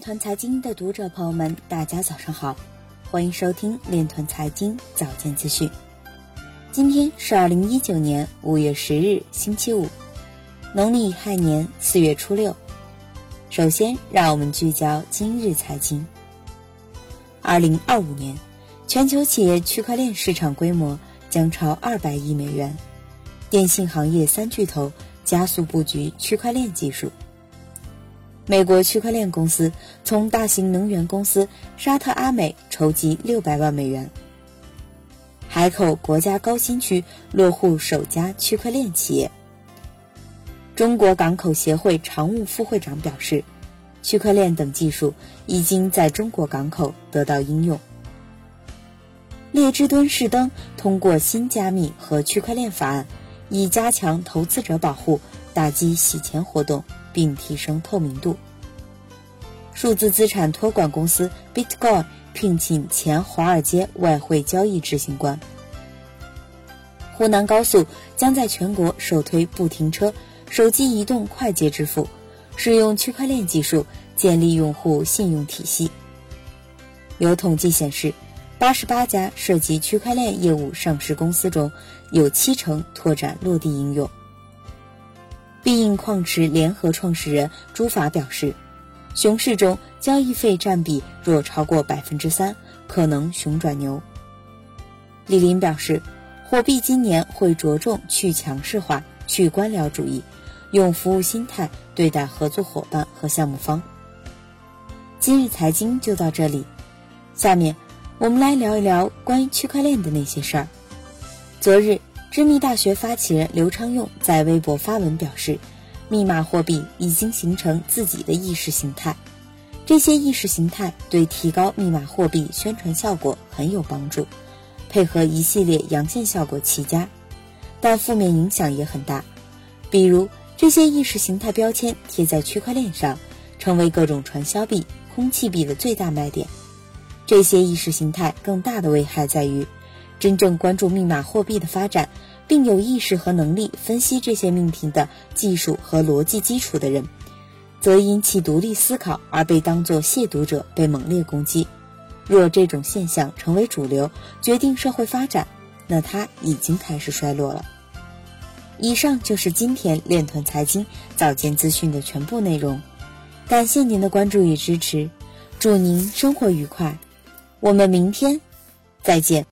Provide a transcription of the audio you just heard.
团财经的读者朋友们，大家早上好，欢迎收听链团财经早间资讯。今天是二零一九年五月十日，星期五，农历亥年四月初六。首先，让我们聚焦今日财经。二零二五年，全球企业区块链市场规模将超二百亿美元，电信行业三巨头加速布局区块链技术。美国区块链公司从大型能源公司沙特阿美筹集六百万美元。海口国家高新区落户首家区块链企业。中国港口协会常务副会长表示，区块链等技术已经在中国港口得到应用。列支敦士登通过新加密和区块链法案，以加强投资者保护，打击洗钱活动。并提升透明度。数字资产托管公司 Bitcoin 聘请前华尔街外汇交易执行官。湖南高速将在全国首推不停车手机移动快捷支付，使用区块链技术建立用户信用体系。有统计显示，八十八家涉及区块链业务上市公司中，有七成拓展落地应用。必应矿池联合创始人朱法表示，熊市中交易费占比若超过百分之三，可能熊转牛。李林表示，货币今年会着重去强势化、去官僚主义，用服务心态对待合作伙伴和项目方。今日财经就到这里，下面我们来聊一聊关于区块链的那些事儿。昨日。知密大学发起人刘昌用在微博发文表示，密码货币已经形成自己的意识形态，这些意识形态对提高密码货币宣传效果很有帮助，配合一系列阳线效果齐佳，但负面影响也很大，比如这些意识形态标签贴在区块链上，成为各种传销币、空气币的最大卖点。这些意识形态更大的危害在于。真正关注密码货币的发展，并有意识和能力分析这些命题的技术和逻辑基础的人，则因其独立思考而被当作亵渎者被猛烈攻击。若这种现象成为主流，决定社会发展，那它已经开始衰落了。以上就是今天链团财经早间资讯的全部内容，感谢您的关注与支持，祝您生活愉快，我们明天再见。